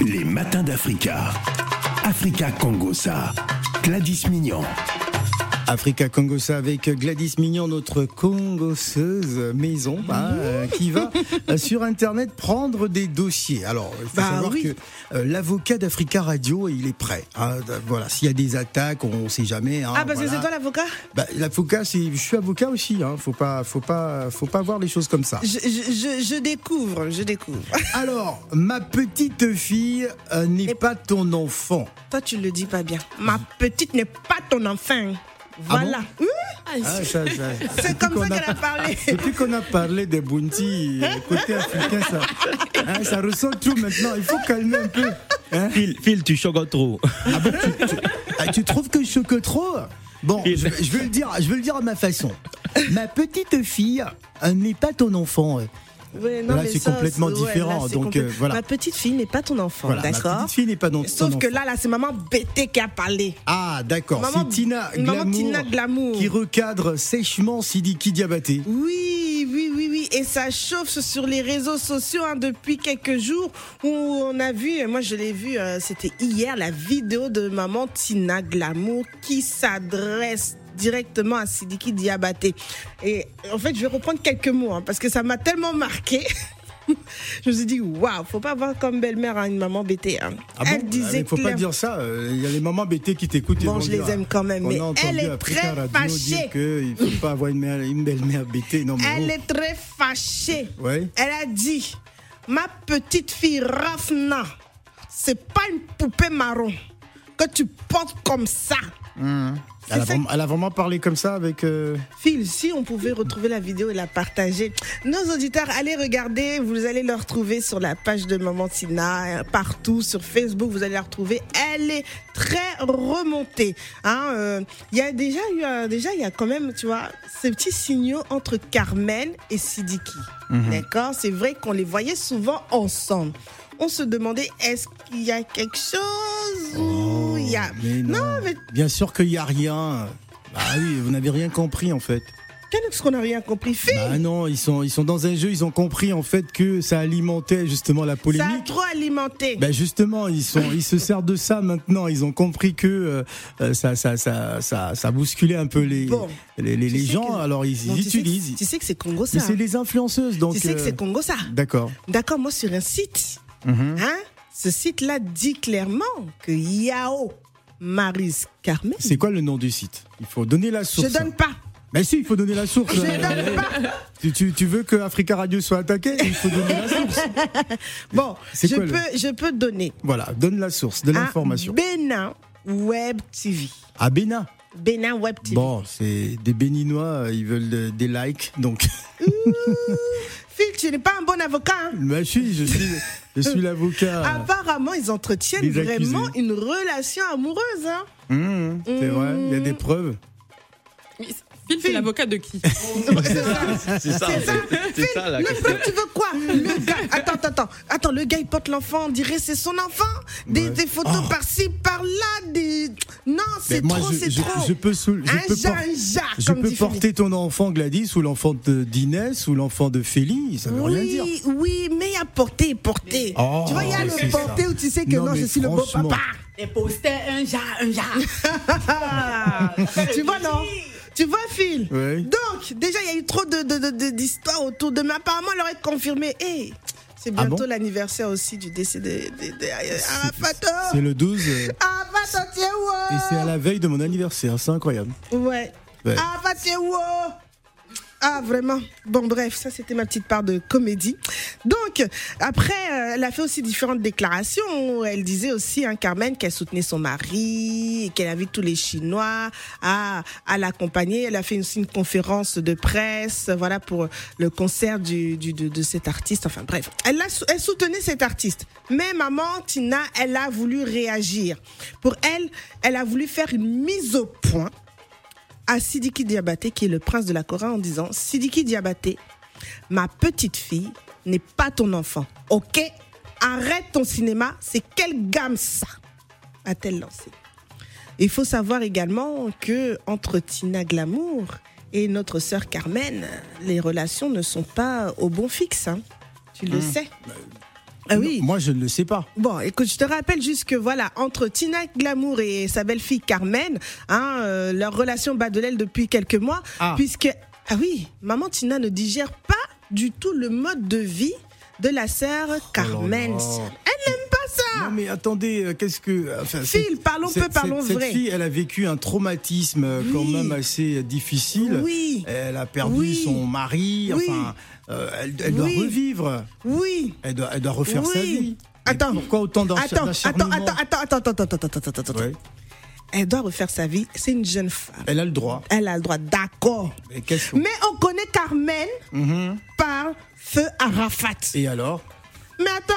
Les matins d'Africa. Africa Congosa. Gladys Mignon. Africa Congosa avec Gladys Mignon, notre congosseuse maison, bah, euh, qui va euh, sur Internet prendre des dossiers. Alors, il faut Bah savoir oui. que euh, l'avocat d'Africa Radio, il est prêt. hein. voilà, s'il y a des attaques, on ne sait jamais. hein, Ah, parce que voilà. c'est toi l'avocat? Bah, l'avocat, je suis avocat aussi. Hein. Faut pas, faut pas, faut pas voir les choses comme ça. je, je, je, je découvre, je découvre. Alors, ma petite fille euh, n'est pas ton enfant. Toi, tu le dis pas bien. Ma petite n'est pas ton enfant. Voilà. Oui, Ah, ça, ça- c'est comme qu'on ça a- qu'elle a parlé. Depuis qu'on a parlé des bounty, euh, côté africain, ça, hein, ça ressent tout maintenant. Il faut calmer un peu. hein. Phil, Phil, tu choques trop. Ah bon, tu, tu- ah, tu trouves que je choque trop? Bon, je, je vais le dire, je vais le dire à ma façon. Ma petite fille euh, n'est pas ton enfant. Ouais, non, Là, c'est complètement ouais, différent, là, donc, euh, voilà. Ma petite fille n'est pas ton enfant, Voilà, ma d'accord petite fille n'est pas non- ton Sauf que là, là, c'est maman bêtée qui a parlé. Ah, d'accord. Maman- C'est Tina maman Glamour, Tina Glamour. qui recadre sèchement Sidiki Diabaté. Oui, oui, oui, oui. Et ça chauffe sur les réseaux sociaux hein, depuis quelques jours où on a vu, moi je l'ai vu, euh, c'était hier, la vidéo de maman Tina Glamour qui s'adresse directement à Sidiki Diabaté. Et en fait, je vais reprendre quelques mots hein, parce que ça m'a tellement marqué. je me suis dit, waouh, faut pas avoir comme belle-mère hein, une maman bêtée. hein. Ah bon Elle disait Il faut pas dire ça. euh, Il y a les mamans bêtées qui t'écoutent. Bon, je dire, les aime quand même, mais elle est très fâchée. ne faut pas avoir une, mère- une belle-mère bêtée. Non, mais Elle est très fâchée. Ouais. Elle a dit Ma petite fille Rafna, c'est pas une poupée marron que tu portes comme ça. Elle, a C'est vraiment, elle a vraiment parlé comme ça avec. euh, Phil, si on pouvait retrouver la vidéo et la partager. Nos auditeurs, allez regarder, vous allez la retrouver sur la page de Maman Tina, euh, partout, sur Facebook, vous allez la retrouver. Elle est très remontée. hein, euh, Il y a déjà eu, déjà, il y a quand même, tu vois, ces petits signaux entre Carmen et Sidiki. D'accord? C'est vrai qu'on les voyait souvent ensemble. On se demandait, est-ce qu'il y a quelque chose ou il y a... Oh, mais non. mais Bien sûr qu'il n'y a rien. Bah oui, vous n'avez rien compris en fait. qu'est-ce qu'on n'a rien compris? Bah non, ils sont, ils sont dans un jeu, ils ont compris en fait que ça alimentait justement la Ça a polémique. trop alimenté. Ben justement, ils sont, ils se servent de ça maintenant. Ils ont compris que euh, euh, ça, ça, ça, ça, ça bousculait un peu les, Bon. les, les- les gens. que- alors ils, Bon, ils tu sais que- utilisent. tu sais que c'est Congo ça. C'est les influenceuses, donc. tu sais que euh, c'est Congo ça. D'accord. D'accord, moi sur un site, Mhm. hein, ce site-là dit clairement que Yao Maris Carmen. C'est quoi le nom du site? Il faut donner la Je source. donne pas. Ben si, il faut donner la source. Je donne pas. tu, tu, tu veux que Africa Radio soit attaqué Il faut donner la source. Bon, je quoi le- peux, je peux donner. Voilà, donne la source de l'information. Bénin Web TV. À Bénin. Bénin Web TV. Bon, c'est des Béninois, euh, ils veulent de- des likes, donc. Phil, tu n'es pas un bon avocat. hein. Bah, je suis, je suis, je suis l'avocat. Apparemment, ils entretiennent vraiment une relation amoureuse. Hein. Mmh, c'est vrai, il y a des preuves. Mais Phil, c'est l'avocat de qui C'est ça. C'est ça, la question. tu veux quoi Le gars, attends, attends, attends, attends, le gars il porte l'enfant, on dirait c'est son enfant. Des, Ouais. des photos Oh. par-ci, par-là, des. Non, c'est trop, je, c'est trop. je peux, sou- je un por- un je peux porter ton enfant Gladys ou l'enfant de- d'Inès ou l'enfant de Félie, ça veut rien dire. Oui, oui, mais il y a porté, porté. Oh, tu vois, il y a le porté ça. où tu sais que Non, non, je suis le beau papa. Et postait un jar, un jar. tu vois, non? Tu vois, Phil Ouais. Donc, déjà, il y a eu trop de- de- de- de- d'histoires autour de moi. Apparemment, elle aurait confirmé. Hey, c'est Ah bientôt bon l'anniversaire aussi du décès de, Arafato. C'est le 12 euh, Arafato, tiens, et c'est à la veille de mon anniversaire, c'est incroyable. Ouais. Ouais. Wow. Ah, vraiment. Bon, bref, ça, c'était ma petite part de comédie. Donc, après, euh, elle a fait aussi différentes déclarations. Elle disait aussi, hein, Carmen, qu'elle soutenait son mari, qu'elle invite tous les Chinois à, à l'accompagner. Elle a fait aussi une conférence de presse, voilà, pour le concert du, de, de cet artiste. Enfin, bref. Elle, a elle soutenait cet artiste. Mais maman, Tina, elle a voulu réagir. Pour elle, elle a voulu faire une mise au point à Sidiki Diabaté, qui est le prince de la Corée, en disant Sidiki Diabaté, ma petite fille n'est pas ton enfant. Ok? Arrête ton cinéma. C'est quelle gamme ça? A-t-elle lancé Il faut savoir également que entre Tina Glamour et notre sœur Carmen, les relations ne sont pas au bon fixe. hein. Tu le sais. Ah oui. Moi, je ne le sais pas. Bon, écoute, je te rappelle juste que voilà, entre Tina Glamour et sa belle-fille Carmen, hein, euh, leur relation bat de l'aile depuis quelques mois, Ah. puisque ah oui, maman Tina ne digère pas du tout le mode de vie de la sœur Carmen. Elle pas ça. Non, mais attendez, euh, qu'est-ce que. Enfin, Phil, parlons peu, parlons cette, vrai. Cette fille, elle a vécu un traumatisme euh, quand Oui. même assez difficile. Oui. Elle a perdu Oui. son mari. Oui. Enfin, euh, elle, elle doit revivre. Oui. Elle doit, elle doit refaire sa vie. Attends. Pourquoi autant Attends, attends, attends, attends, attends, attends, attends, attends, attends. Ouais. Elle doit refaire sa vie. C'est une jeune femme. Elle a le droit. Elle a le droit, d'accord. Mais Mais on connaît Carmen Mhm. par feu Arafat. Et alors? Mais attends,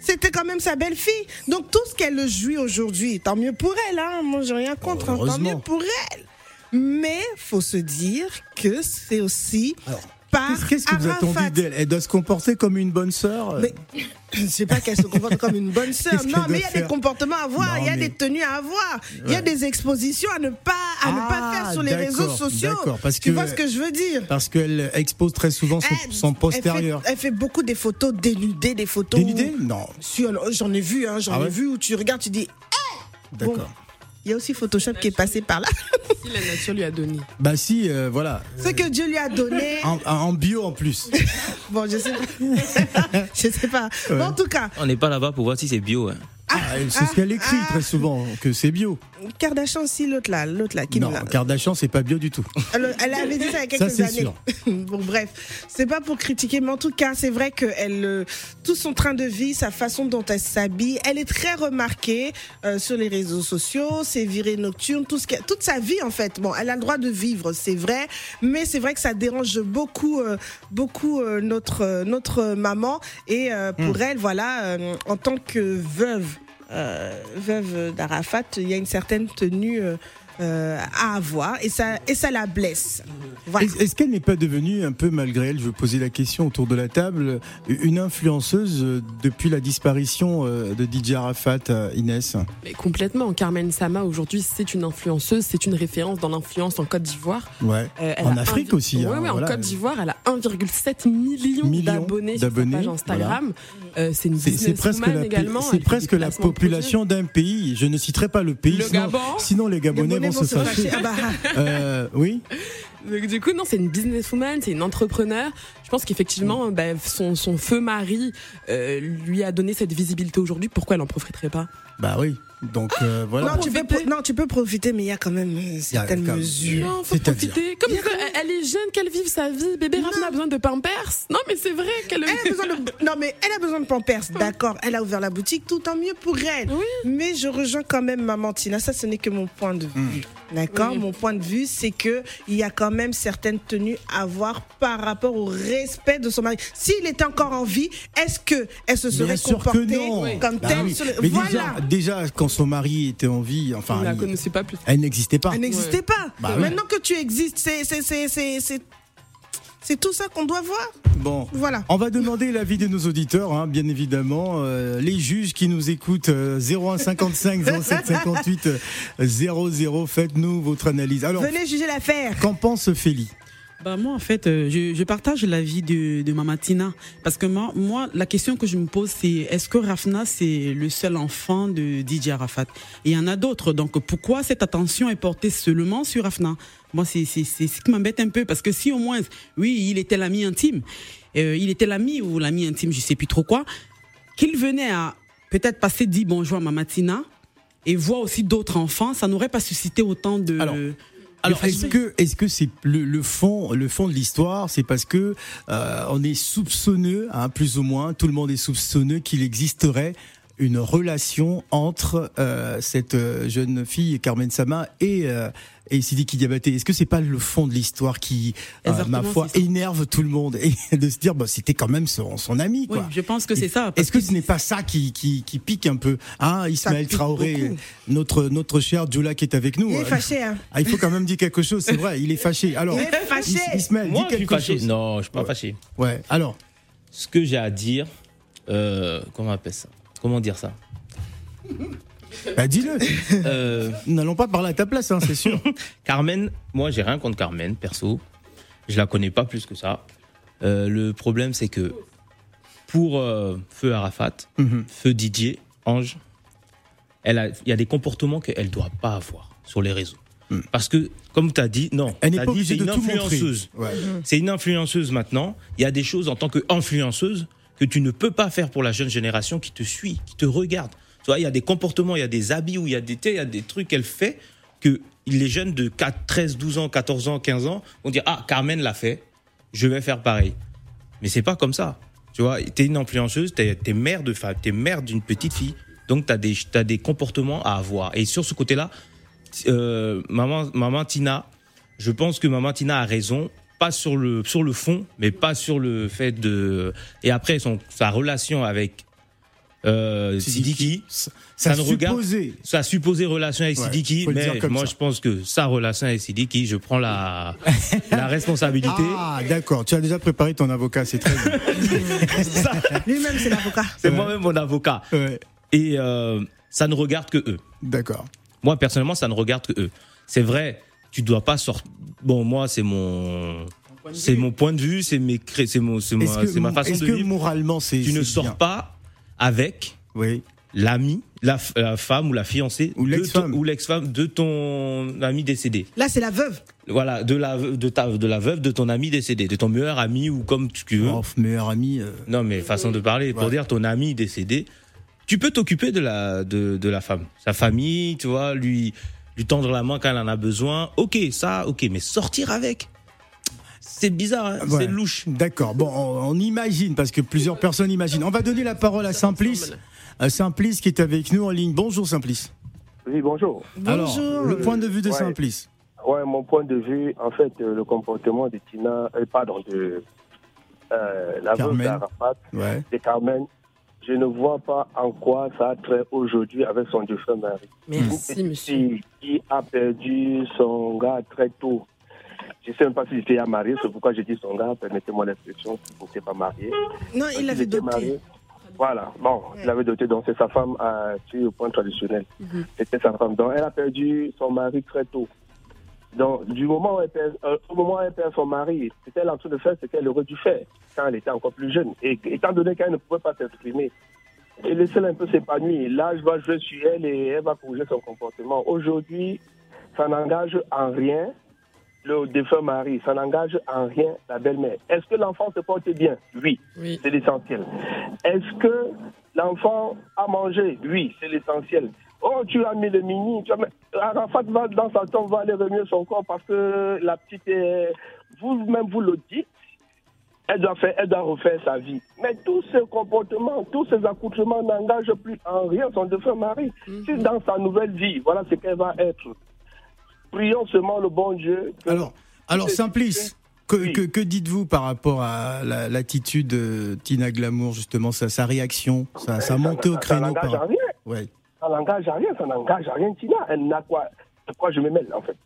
c'était quand même sa belle-fille. Donc tout ce qu'elle jouit aujourd'hui, tant mieux pour elle. Hein. Moi, j'ai rien contre. hein. Tant mieux pour elle. Mais faut se dire que c'est aussi Alors, par Qu'est-ce que vous attendez d'elle? Elle doit se comporter comme une bonne sœur? Mais je sais pas qu'elle se comporte comme une bonne sœur. Non, mais il y a des comportements à avoir, Non, il y a mais- des tenues à avoir, il y a des expositions à ne pas à ne pas Ah, faire sur les réseaux d'accord, sociaux. d'accord, parce tu que- vois ce que je veux dire? Parce qu'elle expose très souvent son, Elle- son postérieur. Elle fait, elle fait beaucoup des photos dénudées, des photos. Dénudée Non. J'en ai vu, hein, j'en Ah ai vu où tu regardes, tu dis, D'accord. Bon. Il y a aussi Photoshop qui est passé par là. Si la nature lui a donné. Bah si, euh, voilà. Ce que Dieu lui a donné. En, en bio en plus. Bon, je sais pas. je sais pas. Bon, en tout cas, On n'est pas là-bas pour voir si c'est bio. hein. Ah, c'est ce qu'elle écrit très souvent, que c'est bio. Kardashian aussi, l'autre là, l'autre là, Kim Non, là. Kardashian, c'est pas bio du tout. Elle, elle avait dit ça il y a Ça, quelques c'est années. sûr. bon, bref, c'est pas pour critiquer, mais en tout cas, c'est vrai que elle, euh, tout son train de vie, sa façon dont elle s'habille, elle est très remarquée euh, sur les réseaux sociaux, ses virées nocturnes, tout ce toute sa vie en fait. Bon, elle a le droit de vivre, c'est vrai, mais c'est vrai que ça dérange beaucoup, euh, beaucoup euh, notre notre maman et pour Hmm. elle, voilà, en tant que veuve. Euh, veuve d'Arafat, il y a une certaine tenue euh, à avoir et ça, et ça la blesse. Voilà. Est- Est-ce qu'elle n'est pas devenue un peu, malgré elle, je vais poser la question autour de la table, une influenceuse depuis la disparition euh, de DJ Arafat, euh, Inès? Mais complètement. Carmen Sama, aujourd'hui, c'est une influenceuse, c'est une référence dans l'influence en Côte d'Ivoire. Ouais. Euh, En a Afrique aussi, Ouais, hein, ouais, en voilà. Côte d'Ivoire, elle a 1,7 million, d'abonnés sur sa page Instagram. Euh, c'est une C'est c'est presque la, également. c'est presque population d'un pays. Je ne citerai pas le pays, Le sinon, Gabon sinon les Les Gabonais bonnets se fâcher. Ah bah, Euh, oui, Donc, du coup, non, c'est une businesswoman, c'est une entrepreneur. Je pense qu'effectivement, bah, son, son feu mari euh, lui a donné cette visibilité aujourd'hui. Pourquoi elle en profiterait pas? Bah oui. Donc euh, voilà. non, tu peux, pro- non, tu peux profiter, mais il y a quand même euh, certaines quand- mesures. Non, faut profiter. Comme ça, elle- elle est jeune, qu'elle vive sa vie. Bébé Rafna a besoin de Pampers. Non, mais c'est vrai qu'elle. Elle a besoin de, non, mais elle a besoin de Pampers, d'accord. Elle a ouvert la boutique, tout en mieux pour elle. Oui. Mais je rejoins quand même Maman Tina. Ça, ce n'est que mon point de vue. D'accord Oui. Mon point de vue, c'est que il y a quand même certaines tenues à avoir par rapport au respect de son mari. S'il était encore en vie, est-ce que elle se serait Bien sûr que comportée non. comme Bah telle oui. sur le- Mais Voilà. déjà, déjà, quand son mari était en vie, enfin, On la il- connaissait pas plus. elle n'existait pas. Elle n'existait Ouais. pas. Bah. Maintenant que tu existes, c'est c'est c'est c'est c'est c'est tout ça qu'on doit voir. Bon. Voilà. On va demander l'avis de nos auditeurs, hein, bien évidemment. Euh, les juges qui nous écoutent, euh, 01 55 07 58 euh, 00, faites-nous votre analyse. Alors, Venez juger l'affaire. qu'en pense Félie? Bah moi en fait euh, je, je partage l'avis de, de Mama Tina parce que moi, moi la question que je me pose c'est est-ce que Rafna c'est le seul enfant de DJ Arafat? Il y en a d'autres. Donc pourquoi cette attention est portée seulement sur Rafna? Moi c'est c'est ce qui m'embête un peu. Parce que si au moins oui il était l'ami intime euh, il était l'ami ou l'ami intime je sais plus trop quoi qu'il venait à peut-être passer dire bonjour à Mama Tina et voir aussi d'autres enfants ça n'aurait pas suscité autant de Alors, Alors, est-ce que, est-ce que c'est le, le fond, le fond de l'histoire, c'est parce que euh, on est soupçonneux, hein, plus ou moins, tout le monde est soupçonneux qu'il existerait une relation entre euh, cette euh, jeune fille Carmen Sama et euh, et Sidiki Diabaté. Est-ce que c'est pas le fond de l'histoire qui, euh, ma foi, énerve tout le monde? Et de se dire, bah, c'était quand même son, son ami, oui je pense que c'est ça Est-ce que ce n'est pas ça qui, qui, qui pique un peu Hein, Ismaël Traoré, beaucoup. notre, notre cher Djoula qui est avec nous. Il est euh, fâché, hein. ah, il faut quand même dire quelque chose, c'est vrai, il est fâché. Alors, Il est fâché. Is- Ismaël, Moi, dis je suis quelque fâché. chose. Non, je suis pas Ouais. fâché. Ouais, alors, Ce que j'ai à dire, euh, comment on appelle ça? Comment dire ça bah, dis-le. Euh, Nous n'allons pas parler à ta place, hein, c'est sûr. Carmen, moi j'ai rien contre Carmen, perso. Je la connais pas plus que ça. Euh, le problème c'est que pour euh, Feu Arafat, Mhm. Feu Didier, Ange, il y a des comportements qu'elle ne doit pas avoir sur les réseaux. Mm. Parce que, comme tu as dit, non, Elle n'est pas obligée de une tout influenceuse. Ouais. C'est une influenceuse maintenant. Il y a des choses en tant qu'influenceuse que tu ne peux pas faire pour la jeune génération qui te suit, qui te regarde. Tu vois, il y a des comportements, il y a des habits, où il y a des, il y a des trucs qu'elle fait que les jeunes de 4, 13, 12 ans, 14 ans, 15 ans vont dire Ah, Carmen l'a fait, je vais faire pareil. Mais c'est pas comme ça. Tu vois, t'es une influenceuse, t'es es mère de femme, t'es mère d'une petite fille, donc t'as des, t'as des comportements à avoir. Et sur ce côté-là, euh, maman, maman Tina, je pense que maman Tina a raison, pas sur le sur le fond, mais pas sur le fait de. Et après son sa relation avec euh, Sidiki, Ça, ça ne regarde- sa supposée relation avec Ouais, Sidiki, mais moi ça. je pense que sa relation avec Sidiki, je prends la la responsabilité. Ah, d'accord. Tu as déjà préparé ton avocat, c'est très bien. Lui-même, c'est l'avocat. C'est moi-même mon avocat. Ouais, Et euh, ça ne regarde que eux. d'accord. Moi, personnellement, ça ne regarde que eux. C'est vrai, tu dois pas sortir. Bon, moi, c'est mon. C'est mon point de vue, c'est mes cré- c'est mon, c'est ma, ma façon est-ce de que vivre. moralement, c'est. Tu ne sors bien pas avec Oui. l'ami, la, f- la femme ou la fiancée Ou l'ex-femme. ton- ou l'ex-femme de ton ami décédé. Là, c'est la veuve. Voilà, de la de ta de la veuve de ton ami décédé, de ton meilleur ami ou comme tu veux. Oh, meilleur ami. euh, Non, mais façon de parler. Pour Ouais. dire ton ami décédé, tu peux t'occuper de la, de, de la femme. Sa famille, tu vois, lui, lui tendre la main quand elle en a besoin. Ok, ça, ok, mais sortir avec. C'est bizarre, hein, Ouais. c'est louche. D'accord. Bon, on, on imagine, parce que plusieurs personnes imaginent. On va donner la parole à Simplice. À Simplice qui est avec nous en ligne. Bonjour Simplice. Oui, bonjour. Alors, Bonjour. le point de vue de Ouais. Simplice. Ouais, mon point de vue, en fait, euh, le comportement de Tina, euh, pardon, de euh, la veuve Carmen. d'Arafat, Ouais. de Carmen, je ne vois pas en quoi ça a trait aujourd'hui avec son défunt mari. Merci, monsieur. Qui, a perdu son gars très tôt. Je ne sais même pas s'il était à marié, c'est pourquoi j'ai dit son gars, permettez-moi l'expression, s'il n'était pas marié. Non, il l'avait doté. marié. Voilà, bon, il l'avait doté, donc c'est sa femme à tuer au point traditionnel. Mhm. C'était sa femme. Donc elle a perdu son mari très tôt. Donc du moment où elle perd, euh, au moment où elle perd son mari, ce est en train de faire, c'est qu'elle aurait dû faire quand elle était encore plus jeune. Et étant donné qu'elle ne pouvait pas s'exprimer, et laisser-la un peu s'épanouir. L'âge va jouer sur elle et elle va corriger son comportement. Aujourd'hui, ça n'engage en rien le défunt mari, ça n'engage en rien la belle-mère. Est-ce que l'enfant se porte bien? Oui, Oui. c'est l'essentiel. Est-ce que l'enfant a mangé? Oui, c'est l'essentiel. Oh, tu as mis le mini. Tu as mis... Arafat va dans sa tombe, va aller remuer son corps parce que la petite est... Vous-même, vous le dites, elle doit, faire, elle doit refaire sa vie. Mais tous ces comportements, tous ces accoutrements n'engagent plus en rien son défunt mari. Si dans sa nouvelle vie, voilà ce qu'elle va être. Prions seulement le bon Dieu. Alors, alors C'est- Simplice, que, Oui. que, que dites-vous par rapport à la- l'attitude de Tina Glamour, justement, sa, sa réaction, sa, sa montée au ça créneau n'engage par... en rien. Ouais. Ça n'engage à rien, ça n'engage à rien, Tina. Elle n'a quoi De quoi je me mêle, en fait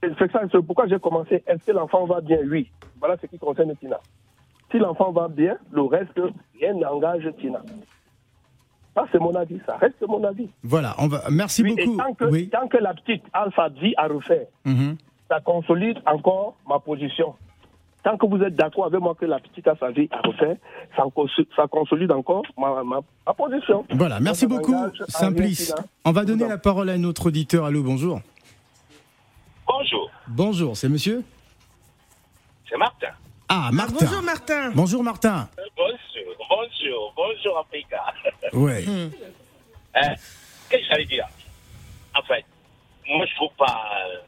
C'est ça, c'est pourquoi j'ai commencé. Est-ce que l'enfant va bien? Oui. Voilà ce qui concerne Tina. Si l'enfant va bien, le reste, rien n'engage Tina. Ça, c'est mon avis. Ça reste mon avis. Voilà, on va... merci Oui, et beaucoup. tant que, Oui. tant que la petite a sa vie à refaire, Mhm. ça consolide encore ma position. Tant que vous êtes d'accord avec moi que la petite a sa vie à refaire, ça, ça consolide encore ma, ma, ma position. Voilà, merci beaucoup, Simplice. On va donner la parole à notre auditeur. Allô, bonjour. Bonjour, Bonjour, c'est monsieur c'est Martin. Ah, Ah, Martin. bonjour Martin. Bonjour, Martin. Bonjour, bonjour, bonjour Africa. Ouais. Hmm. Euh, Qu'est-ce que j'allais dire? En fait, moi je trouve pas. euh,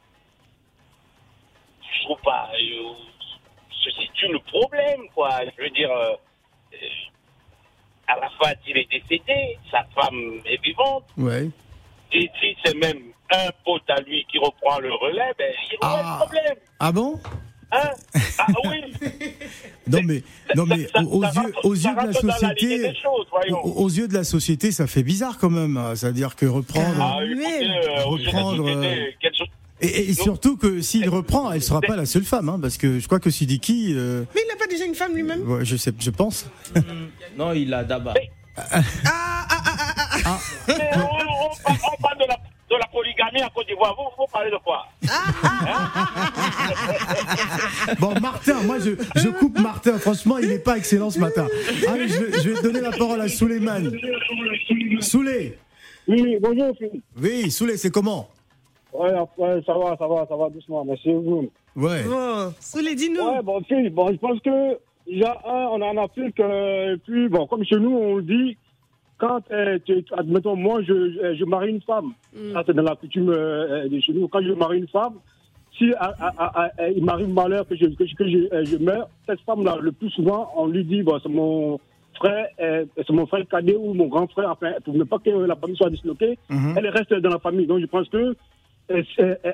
Je trouve pas. euh, se situe le problème, quoi. Je veux dire, euh, Arafat, il est décédé, sa femme est vivante, Ouais. et si c'est même un pote à lui qui reprend le relais, ben il y a Ah. un problème. Ah bon? Hein? Ah oui Non mais, non mais Ça- aux, ça yeux, aux de la société, choses, aux, aux yeux de la société, ça fait bizarre quand même. C'est-à-dire que reprendre Ah, écoutez, euh, reprendre, euh, et, et surtout que s'il reprend, elle sera pas la seule femme, hein, parce que je crois que Sidiki, euh, Mais il n'a pas déjà une femme lui-même? Ouais, je sais, je pense. Non, il a d'abord. ah, ah, ah, ah, ah, ah. Mais on, on parle- on parle de la, de la polygamie en Côte d'Ivoire. Vous, vous parlez de quoi? Bon, Martin, moi je, je coupe Martin. Franchement, il n'est pas excellent ce matin. Allez, je, vais- je vais donner la parole à Souleymane. Souley Oui, bonjour. Oui, Souley, c'est comment? Ouais, ouais, ça va, ça va, ça va doucement, merci vous. Ouais. Bon, Souley, dis-nous. Ouais, bon, Phil, bon, je pense que, déjà, un, on en Afrique, euh, et puis, bon, comme chez nous, on le dit, quand, euh, tu- admettons, moi, je, je, je marie une femme, ça, c'est dans la coutume euh, de chez nous, quand je marie une femme, si à- à- à- à- il m'arrive malheur que je, que, je, que je, euh, je meurs, cette femme-là, le plus souvent, on lui dit, bon, c'est mon frère, euh, c'est mon frère cadet ou mon grand frère, enfin, pour ne pas que la famille soit disloquée, Mhm. elle reste dans la famille. Donc, je pense que euh, euh,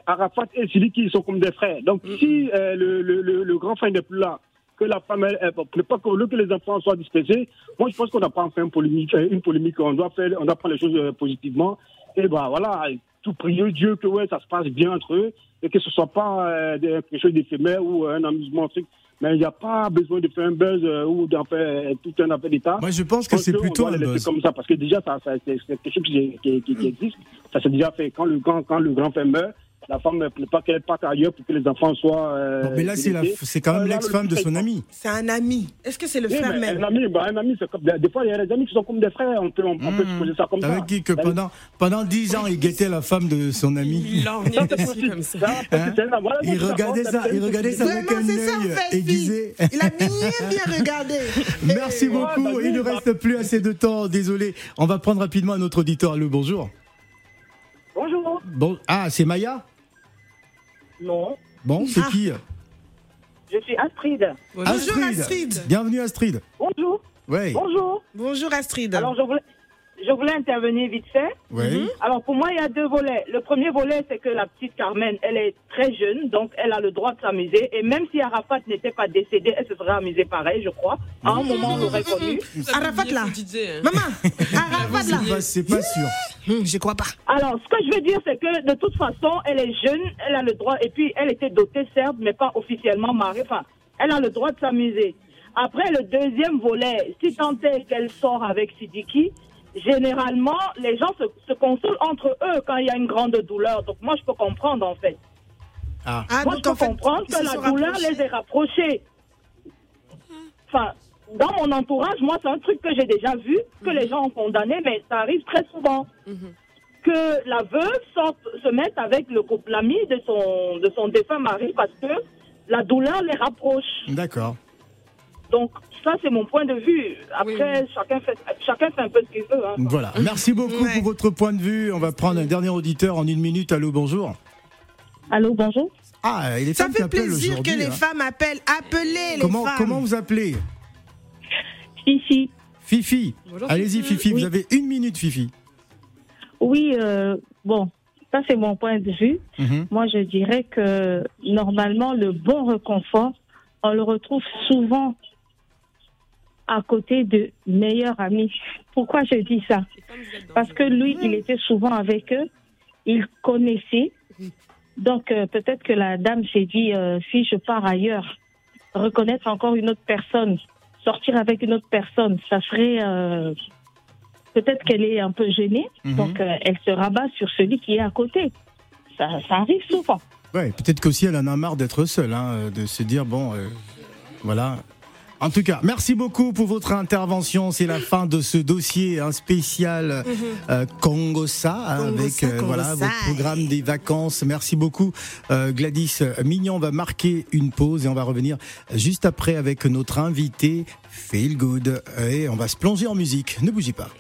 Arafat et Siliki ils sont comme des frères. Donc, si euh, le, le, le, le grand frère n'est plus là, que la femme, ne pas que, les enfants soient dispersés, moi, je pense qu'on n'a pas fait une polémique, euh, une polémique. On doit faire, on doit prendre les choses euh, positivement. Et ben voilà, tout prier Dieu que ouais, ça se passe bien entre eux et que ce soit pas euh, quelque chose d'éphémère ou euh, un amusement truc. Mais il n'y a pas besoin de faire un buzz euh, ou d'en faire euh, tout un appel d'État. Moi, je pense que c'est plutôt un buzz. comme ça parce que déjà ça, ça- c'est quelque chose qui, qui, qui- qui existe ça s'est déjà fait quand le grand quand le grand frère meurt la femme ne peut pas qu'elle parte ailleurs pour que les enfants soient euh, mais là, c'est la- délaissés. c'est quand même Euh, l'ex-femme le de son ami. C'est un ami. Est-ce que c'est le oui, frère même? un ami, bah, un ami, c'est comme des fois il y a des amis qui sont comme des frères, on peut, on, on peut Mmh. exposer ça comme ça. T'avais dit que pendant, pendant 10 ans, il guettait la femme de son ami? Comme ça. Hein? voilà, Il regardait ça, il regardait ça avec un œil aiguisé. Il a bien, bien regardé. Merci beaucoup. bah, Il ne reste plus assez de temps. Désolé. On va prendre rapidement un autre auditeur. Allô, bonjour. Bonjour. Bon, ah, c'est Maya? Non, Bon, c'est Ah. qui je suis Astrid. Bonjour. Bonjour, Astrid. Bienvenue Astrid. Bonjour. Ouais. Bonjour. Bonjour Astrid. Alors, je voulais, je voulais intervenir vite fait. Ouais. Alors, pour moi, il y a deux volets. Le premier volet, c'est que la petite Carmen, elle est très jeune, donc elle a le droit de s'amuser. Et même si Arafat n'était pas décédé, elle se serait amusée pareil, je crois. À un moment, on l'aurait connu. Arafat là. Hein. Maman, Arafat là. C'est pas, c'est pas sûr. Hum, je crois pas. Alors, ce que je veux dire, c'est que de toute façon, elle est jeune, elle a le droit, et puis elle était dotée, certes, mais pas officiellement mariée. Enfin, elle a le droit de s'amuser. Après, le deuxième volet, si tant est qu'elle sort avec Sidiki, généralement, les gens se, se consolent entre eux quand il y a une grande douleur. Donc, moi, je peux comprendre, en fait. Ah. Ah, moi, donc je en peux fait, comprendre que la douleur rapprochés. les ait rapprochés. Enfin, dans mon entourage, moi, c'est un truc que j'ai déjà vu, que les gens ont condamné, mais ça arrive très souvent que la veuve sorte, se mette avec le couple l'ami de son, de son défunt mari parce que la douleur les rapproche. D'accord. Donc, ça, c'est mon point de vue. Après, Chacun, fait, chacun fait un peu ce qu'il veut. hein. Voilà. Merci beaucoup Ouais. pour votre point de vue. On va prendre un dernier auditeur en une minute. Allô, bonjour. Allô, bonjour. Ah, et les Ça fait plaisir que les hein. femmes appellent. Appelez les Comment, femmes. comment vous appelez. Fifi. Bonjour, Allez-y, Fifi. Fifi. Vous avez une minute, Fifi. Oui, euh, bon, ça, c'est mon point de vue. Mhm. Moi, je dirais que normalement, le bon réconfort, on le retrouve souvent à côté de meilleurs amis. Pourquoi je dis ça? Parce que lui, il était souvent avec eux, il connaissait. Donc euh, peut-être que la dame s'est dit, euh, si je pars ailleurs, reconnaître encore une autre personne, sortir avec une autre personne, ça serait... euh, peut-être qu'elle est un peu gênée, Mhm. donc euh, elle se rabat sur celui qui est à côté. Ça, ça arrive souvent. Ouais, peut-être qu'aussi elle en a marre d'être seule, hein, de se dire bon, euh, voilà. En tout cas, merci beaucoup pour votre intervention. C'est la fin de ce dossier un spécial euh, Congosa hein, avec euh, voilà votre programme des vacances. Merci beaucoup euh, Gladys Mignon. On va marquer une pause et on va revenir juste après avec notre invité Feel Good et on va se plonger en musique. Ne bougez pas.